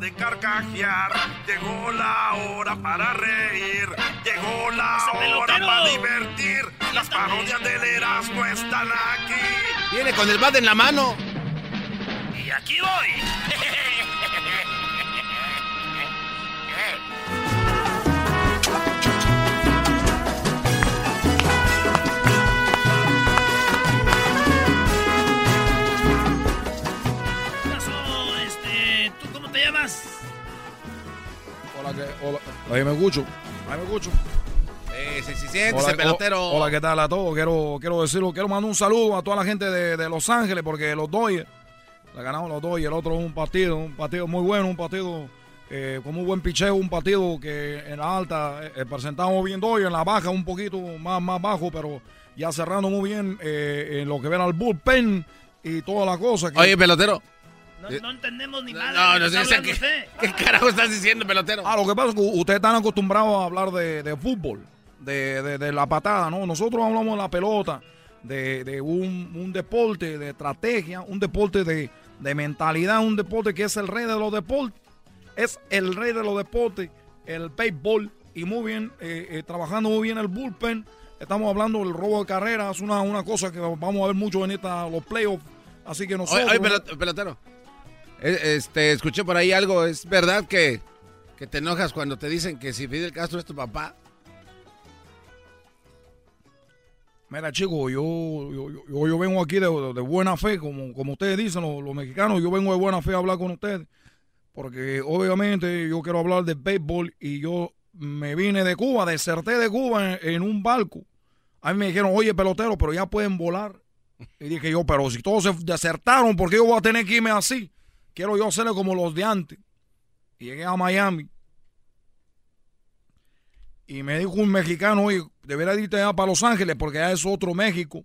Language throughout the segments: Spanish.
de carcajear. Llegó la hora para reír. Llegó la hora para divertir. Las parodias del Erasmo están aquí. Viene con el bat en la mano. Y aquí voy. Hola, que, hola. Ahí me escucho. Ahí me escucho. Eh, sí, sí, siéntese, pelotero. Hola, ¿qué tal a todos? Quiero, quiero decirlo, quiero mandar un saludo a toda la gente de, de Los Ángeles porque los Dodgers, la ganamos los Dodgers, el otro es un partido, un partido muy bueno, un partido eh, con muy buen picheo, un partido que en la alta eh, presentamos bien Dodgers, en la baja un poquito más, más bajo, pero ya cerrando muy bien eh, en lo que ven al bullpen y toda la cosa. Que, Oye, pelotero. No, no entendemos ni nada. No, de no sé qué, carajo estás diciendo, pelotero. Ah, lo que pasa es que ustedes están acostumbrados a hablar de, de fútbol, de, de- de la patada, ¿no? Nosotros hablamos de la pelota, de, de un, un deporte de estrategia, un deporte de, de mentalidad, un deporte que es el rey de los deportes. Es el rey de los deportes, el béisbol, y muy bien, eh, eh, trabajando muy bien el bullpen. Estamos hablando del robo de carreras, una, una cosa que vamos a ver mucho en esta, los playoffs. Así que nosotros... oye, pelot- pelotero. Eh, Este, escuché por ahí algo. ¿Es verdad que, que te enojas cuando te dicen que si Fidel Castro es tu papá? Mira, chicos, yo, yo, yo, yo vengo aquí de, buena fe, como, como ustedes dicen, los, mexicanos, yo vengo de buena fe a hablar con ustedes, porque obviamente yo quiero hablar de béisbol y yo me vine de Cuba, deserté de Cuba en, en un barco. A mí me dijeron, oye, pelotero, pero ya pueden volar. Y dije yo, pero si todos se desertaron, ¿por qué yo voy a tener que irme así? Quiero yo hacerle como los de antes. Y llegué a Miami. Y me dijo un mexicano, oye, debería irte ya para Los Ángeles porque ya es otro México.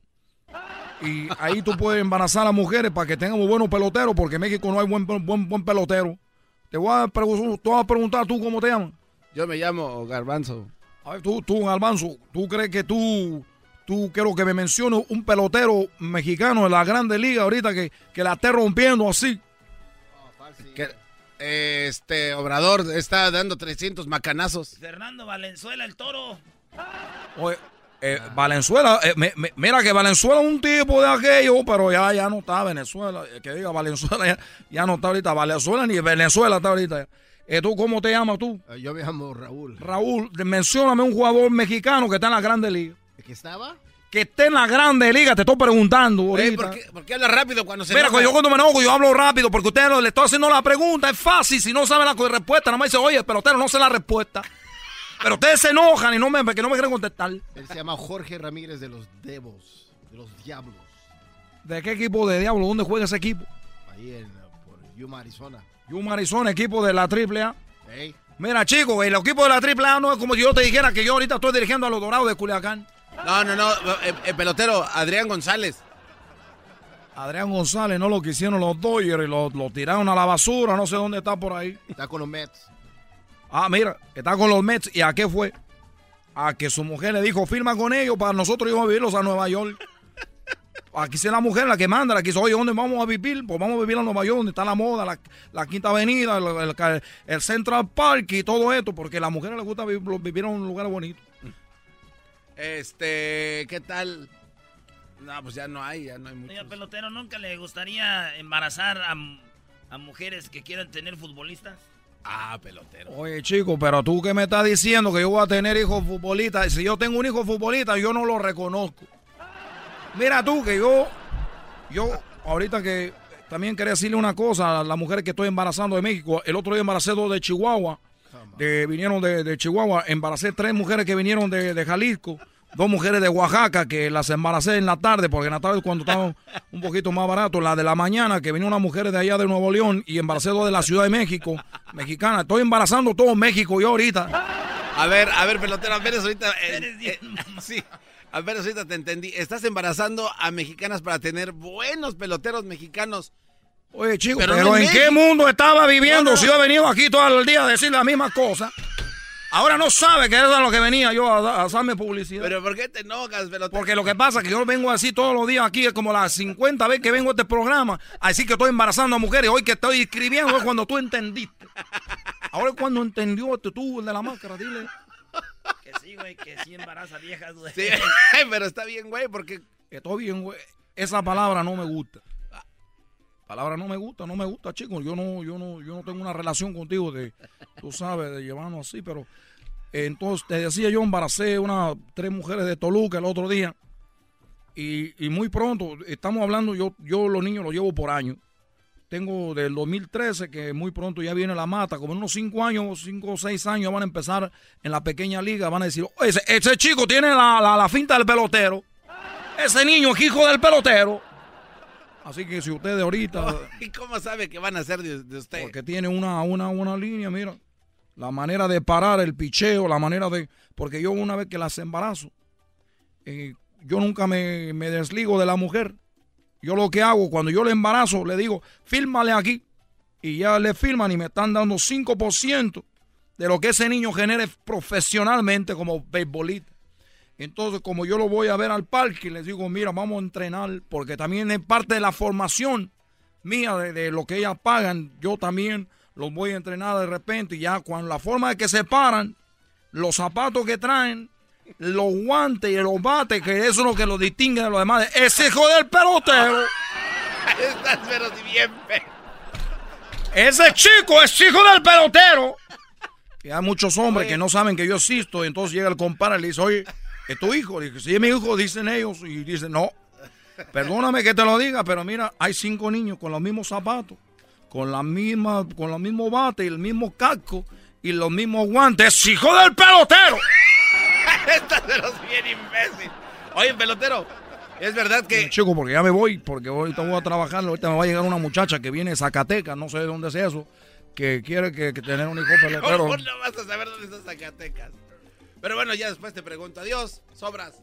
Y ahí tú puedes embarazar a mujeres para que tengamos buenos peloteros porque en México no hay buen, buen, buen pelotero. Te voy, a te voy a preguntar tú cómo te llamas. Yo me llamo Garbanzo. A ver, tú, tú, Albanzo, ¿tú crees que tú, tú quiero que me menciones un pelotero mexicano de la Grande Liga ahorita que, que la esté rompiendo así? Que, este Obrador está dando 300 macanazos. Fernando Valenzuela, el toro. Oye, eh, Valenzuela, eh, me- me- mira que Valenzuela es un tipo de aquello, pero ya, ya no está Venezuela. Eh, Que diga Valenzuela, ya, ya no está ahorita Valenzuela ni Venezuela está ahorita. Eh, ¿Tú cómo te llamas tú? Yo me llamo Raúl. Raúl, mencióname un jugador mexicano que está en la Grande Liga. ¿Qué estaba? Que esté en la Grande Liga, te estoy preguntando Ey. ¿por, qué, por qué rápido cuando se Mira, enoja? yo cuando me enojo, yo hablo rápido porque ustedes lo- le estoy haciendo la pregunta. Es fácil. Si no saben la respuesta, nada más dice, oye, pelotero, no sé la respuesta. Pero ustedes se enojan y no me, que no me quieren contestar. Él se llama Jorge Ramírez de los Devos, de los Diablos, ¿De qué equipo de diablo? ¿Dónde juega ese equipo? ahí en, por Yuma, Arizona. Yuma, Arizona, equipo de la AAA. Ey, Mira, chicos, el equipo de la AAA no es como si yo te dijera que yo ahorita estoy dirigiendo a los Dorados de Culiacán. No, no, no. eh, eh, pelotero, Adrián González. Adrián González no lo quisieron los Dodgers y lo, lo tiraron a la basura. No sé dónde está por ahí. está con los Mets. Ah, mira, está con los Mets. ¿Y a qué fue? A que su mujer le dijo, firma con ellos para nosotros íbamos a vivirlos a Nueva York. Aquí es la mujer la que manda, la que dice, oye, ¿dónde vamos a vivir? Pues vamos a vivir a Nueva York, donde está la moda, la, la Quinta Avenida, el, el- el Central Park y todo esto, porque a las mujeres les gusta vivir, vivir en un lugar bonito. Este, ¿qué tal? No, pues ya no hay, ya no hay Oiga, muchos. pelotero, ¿nunca le gustaría embarazar a, a mujeres que quieran tener futbolistas? Ah, pelotero. Oye, chico, pero tú que me estás diciendo que yo voy a tener hijos futbolistas, si yo tengo un hijo futbolista, yo no lo reconozco. Mira tú que yo, yo, ahorita que también quería decirle una cosa a las mujeres que estoy embarazando de México. El otro día embaracé dos de Chihuahua, de, vinieron de, de Chihuahua, embaracé tres mujeres que vinieron de, de Jalisco, dos mujeres de Oaxaca que las embaracé en la tarde, porque en la tarde cuando estaba un poquito más barato, la de la mañana que vino una mujer de allá de Nuevo León y embaracé dos de la Ciudad de México, mexicana. Estoy embarazando todo México yo ahorita. A ver, a ver, pelotero, a ver, ahorita. eh, Eres bien eh, sí, a ver, ahorita te entendí. Estás embarazando a mexicanas para tener buenos peloteros mexicanos. Oye, chico, Pero pero, no en ¿en qué mundo estaba viviendo No, no. si yo he venido aquí todo el día a decir la misma cosa? Ahora no sabe que eso es lo que venía yo a, a hacerme publicidad. Pero ¿por qué te enojas, pelotero? Porque lo que pasa es que yo vengo así todos los días aquí, es como las 50 veces que vengo a este programa, así que estoy embarazando a mujeres. Hoy que estoy escribiendo es cuando tú entendiste. Ahora cuando entendió este tú, el de la máscara, dile. Que sí, güey, que sí embaraza viejas, güey. Sí, pero está bien, güey, porque... Estoy bien, güey. Esa palabra no me gusta. Palabra no me gusta, no me gusta, chicos. Yo no, yo no, yo no tengo una relación contigo de, tú sabes, de llevarnos así, pero eh, entonces te decía yo embaracé una tres mujeres de Toluca el otro día y, y muy pronto estamos hablando yo, yo los niños los llevo por año. Tengo del 2013 que muy pronto ya viene la mata, como en unos cinco años, cinco o seis años van a empezar en la pequeña liga, van a decir, "Oye, ese, ese chico tiene la, la, la finta del pelotero, ese niño es hijo del pelotero. Así que si ustedes ahorita, ¿Y cómo sabe que van a ser de, de usted? porque tiene una, una, una línea, mira, la manera de parar el picheo, la manera de, porque yo una vez que las embarazo, eh, yo nunca me, me desligo de la mujer. Yo lo que hago, cuando yo le embarazo, le digo, fírmale aquí. Y ya le firman y me están dando 5% de lo que ese niño genere profesionalmente como beisbolista. Entonces, como yo lo voy a ver al parque, les digo, mira, vamos a entrenar, porque también es parte de la formación mía, de, de lo que ellas pagan, yo también los voy a entrenar de repente, y ya cuando la forma de que se paran, los zapatos que traen, los guantes y los bates, que eso es lo que los distingue de los demás, ese hijo del pelotero. Estás pero si bien. Ese chico es hijo del pelotero. Y hay muchos hombres que no saben que yo existo. Y entonces llega el compadre y le dice, oye, ¿es tu hijo? Le dice, sí, es mi hijo, dicen ellos. Y dicen, no, perdóname que te lo diga, pero mira, hay cinco niños con los mismos zapatos, con la misma, con los mismos bates y el mismo casco y los mismos guantes. ¡Es hijo del pelotero! Estás pero si bien imbécil. Oye, pelotero, es verdad que... Chico, porque ya me voy, porque ahorita voy a trabajar, ahorita me va a llegar una muchacha que viene de Zacatecas, no sé de dónde es eso, que quiere que, que tener un hijo pelotero. ¿Cómo no vas a saber dónde está Zacatecas? Pero bueno, ya después te pregunto. Adiós, sobras.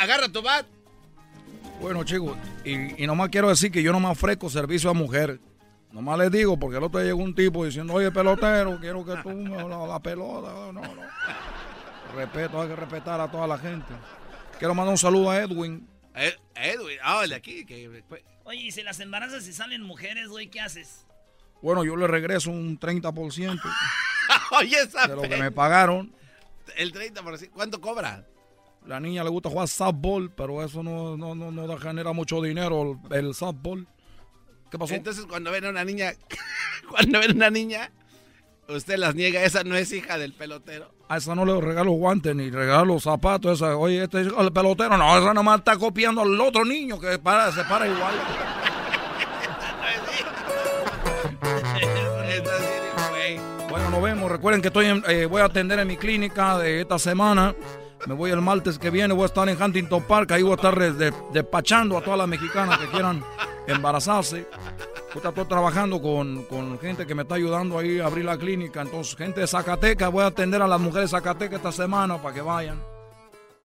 Agarra tu bat. Bueno, chicos, y, y nomás quiero decir que yo no me ofrezco servicio a mujeres. Nomás les digo, porque el otro día llegó un tipo diciendo, oye, pelotero, quiero que tú me la, la pelota. No, no. Respeto, hay que respetar a toda la gente. Quiero mandar un saludo a Edwin. Edwin, ah, el de aquí. Que, Oye, y si las embarazas y salen mujeres, güey, ¿qué haces? Bueno, yo le regreso un 30% Oye, esa de lo que me pagaron. El 30%. ¿Cuánto cobra? La niña le gusta jugar softball, pero eso no, no, no, no da- genera mucho dinero, el, el softball. ¿Qué pasó? Entonces, cuando ven a una niña, cuando ven a una niña, usted las niega. Esa no es hija del pelotero. A esa no le regalo guantes ni regalo zapatos. Esa, oye, este es el pelotero. No, esa nomás está copiando al otro niño que para, se para igual. Nos vemos. Recuerden que estoy en- eh, voy a atender en mi clínica de esta semana. Me voy el martes que viene. Voy a estar en Huntington Park. Ahí voy a estar de- de- despachando a todas las mexicanas que quieran embarazarse. Ahorita estoy trabajando con, con gente que me está ayudando ahí a abrir la clínica. Entonces, gente de Zacatecas, voy a atender a las mujeres de Zacatecas esta semana para que vayan.